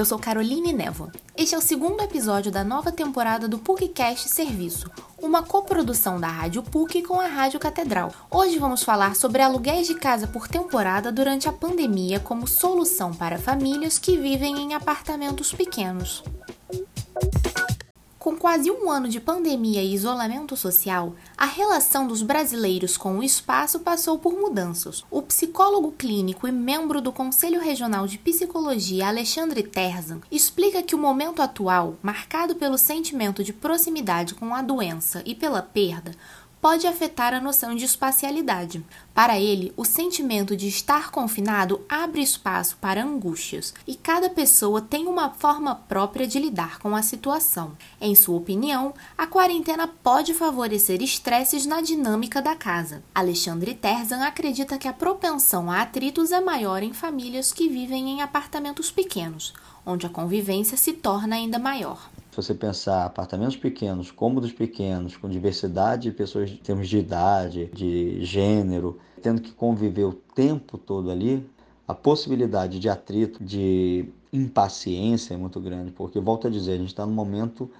eu sou Caroline Névoa. Este é o segundo episódio da nova temporada do PUCcast Serviço, uma coprodução da Rádio PUC com a Rádio Catedral. Hoje vamos falar sobre aluguéis de casa por temporada durante a pandemia como solução para famílias que vivem em apartamentos pequenos. Com quase um ano de pandemia e isolamento social, a relação dos brasileiros com o espaço passou por mudanças. O psicólogo clínico e membro do Conselho Regional de Psicologia, Alexandre Terzan, explica que o momento atual, marcado pelo sentimento de proximidade com a doença e pela perda, pode afetar a noção de espacialidade. Para ele, o sentimento de estar confinado abre espaço para angústias, e cada pessoa tem uma forma própria de lidar com a situação. Em sua opinião, a quarentena pode favorecer estresses na dinâmica da casa. Alexandre Terzan acredita que a propensão a atritos é maior em famílias que vivem em apartamentos pequenos, onde a convivência se torna ainda maior. Você pensar apartamentos pequenos, cômodos pequenos, com diversidade de pessoas em termos de idade, de gênero, tendo que conviver o tempo todo ali, a possibilidade de atrito, de impaciência é muito grande, porque, volto a dizer, a gente está num momento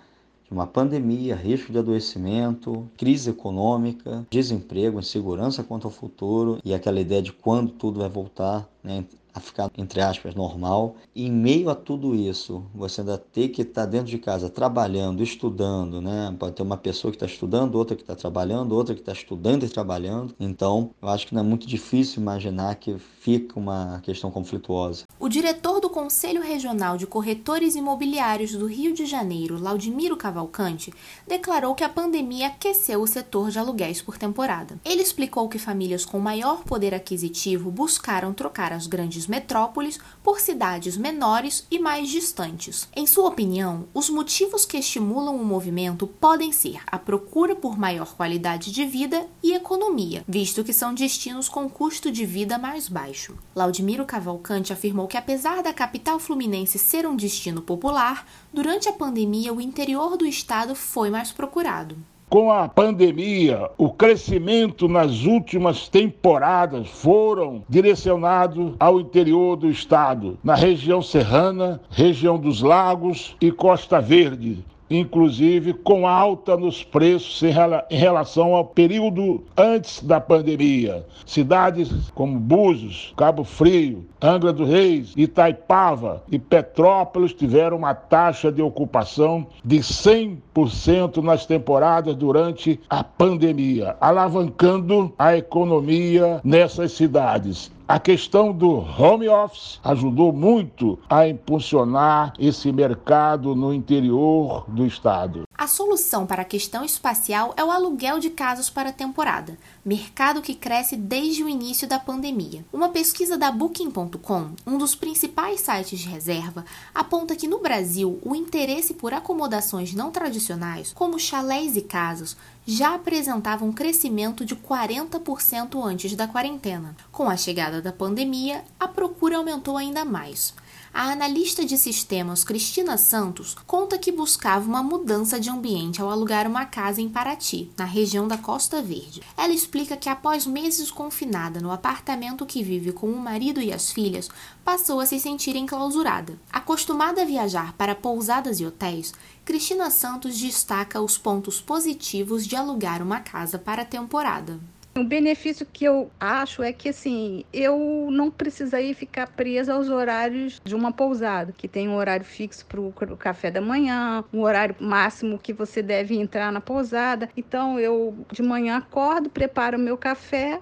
de uma pandemia, risco de adoecimento, crise econômica, desemprego, insegurança quanto ao futuro e aquela ideia de quando tudo vai voltar, né? A ficar, entre aspas, normal. E em meio a tudo isso, você ainda ter que estar dentro de casa trabalhando, estudando, né? Pode ter uma pessoa que está estudando, outra que está trabalhando, outra que está estudando e trabalhando. Então, eu acho que não é muito difícil imaginar que fica uma questão conflituosa. O diretor do Conselho Regional de Corretores Imobiliários do Rio de Janeiro, Laudimiro Cavalcante, declarou que a pandemia aqueceu o setor de aluguéis por temporada. Ele explicou que famílias com maior poder aquisitivo buscaram trocar as grandes grandes metrópoles por cidades menores e mais distantes. Em sua opinião, os motivos que estimulam o movimento podem ser a procura por maior qualidade de vida e economia, visto que são destinos com custo de vida mais baixo. Laudimiro Cavalcante afirmou que, apesar da capital fluminense ser um destino popular, durante a pandemia o interior do estado foi mais procurado. Com a pandemia, o crescimento nas últimas temporadas foram direcionados ao interior do estado, na região serrana, região dos lagos e Costa Verde, inclusive com alta nos preços em relação ao período antes da pandemia. Cidades como Búzios, Cabo Frio, Angra dos Reis, Itaipava e Petrópolis tiveram uma taxa de ocupação de 100% nas temporadas durante a pandemia, alavancando a economia nessas cidades. A questão do home office ajudou muito a impulsionar esse mercado no interior do estado. A solução para a questão espacial é o aluguel de casas para temporada, mercado que cresce desde o início da pandemia. Uma pesquisa da Booking.com, um dos principais sites de reserva, aponta que no Brasil o interesse por acomodações não tradicionais, como chalés e casas, já apresentava um crescimento de 40% antes da quarentena. Com a chegada da pandemia, a procura aumentou ainda mais. A analista de sistemas Cristina Santos conta que buscava uma mudança de ambiente ao alugar uma casa em Paraty, na região da Costa Verde. Ela explica que após meses confinada no apartamento que vive com o marido e as filhas, passou a se sentir enclausurada. Acostumada a viajar para pousadas e hotéis, Cristina Santos destaca os pontos positivos de alugar uma casa para a temporada. O benefício que eu acho é que assim, eu não precisaria ficar presa aos horários de uma pousada, que tem um horário fixo para o café da manhã, um horário máximo que você deve entrar na pousada. Então eu de manhã acordo, preparo meu café,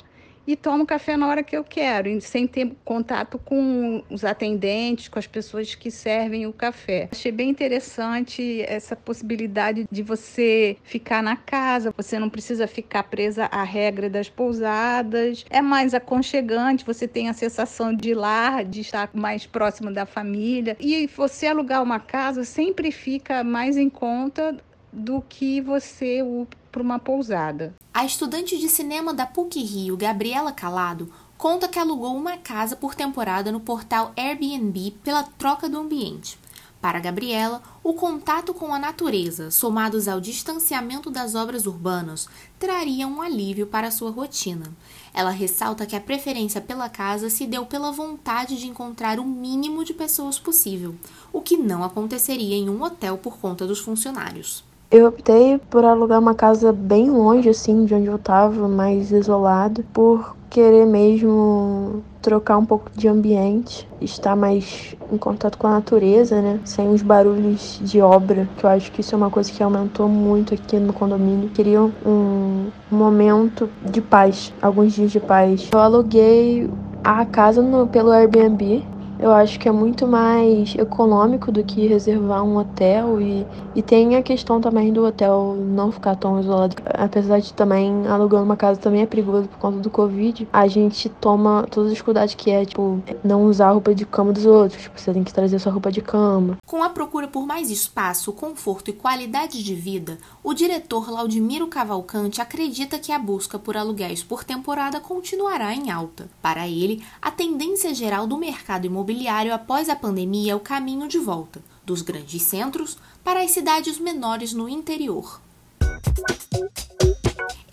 e tomo café na hora que eu quero, sem ter contato com os atendentes, com as pessoas que servem o café. Achei bem interessante essa possibilidade de você ficar na casa, você não precisa ficar presa à regra das pousadas, é mais aconchegante, você tem a sensação de lar, de estar mais próximo da família. E você alugar uma casa sempre fica mais em conta do que você para uma pousada. A estudante de cinema da PUC Rio, Gabriela Calado, conta que alugou uma casa por temporada no portal Airbnb pela troca do ambiente. Para Gabriela, o contato com a natureza, somados ao distanciamento das obras urbanas, traria um alívio para sua rotina. Ela ressalta que a preferência pela casa se deu pela vontade de encontrar o mínimo de pessoas possível, o que não aconteceria em um hotel por conta dos funcionários. Eu optei por alugar uma casa bem longe, assim, de onde eu estava, mais isolado, por querer mesmo trocar um pouco de ambiente, estar mais em contato com a natureza, né? Sem os barulhos de obra, que eu acho que isso é uma coisa que aumentou muito aqui no condomínio. Queria um momento de paz, alguns dias de paz. Eu aluguei a casa no, pelo Airbnb eu acho que é muito mais econômico do que reservar um hotel e, e tem a questão também do hotel não ficar tão isolado. Apesar de também alugando uma casa também é perigoso por conta do Covid, a gente toma todas as cuidados que é, tipo, não usar a roupa de cama dos outros. Tipo, você tem que trazer sua roupa de cama. Com a procura por mais espaço, conforto e qualidade de vida, o diretor Laudimiro Cavalcante acredita que a busca por aluguéis por temporada continuará em alta. Para ele, a tendência geral do mercado imobiliário imobiliário após a pandemia é o caminho de volta dos grandes centros para as cidades menores no interior.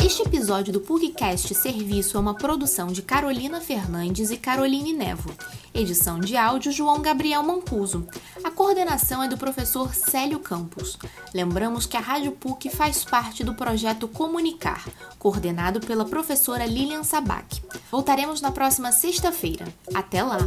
Este episódio do PugCast Serviço é uma produção de Carolina Fernandes e Caroline Nevo. Edição de áudio João Gabriel Mancuso. A coordenação é do professor Célio Campos. Lembramos que a Rádio PUC faz parte do projeto Comunicar, coordenado pela professora Lilian Sabac. Voltaremos na próxima sexta-feira. Até lá!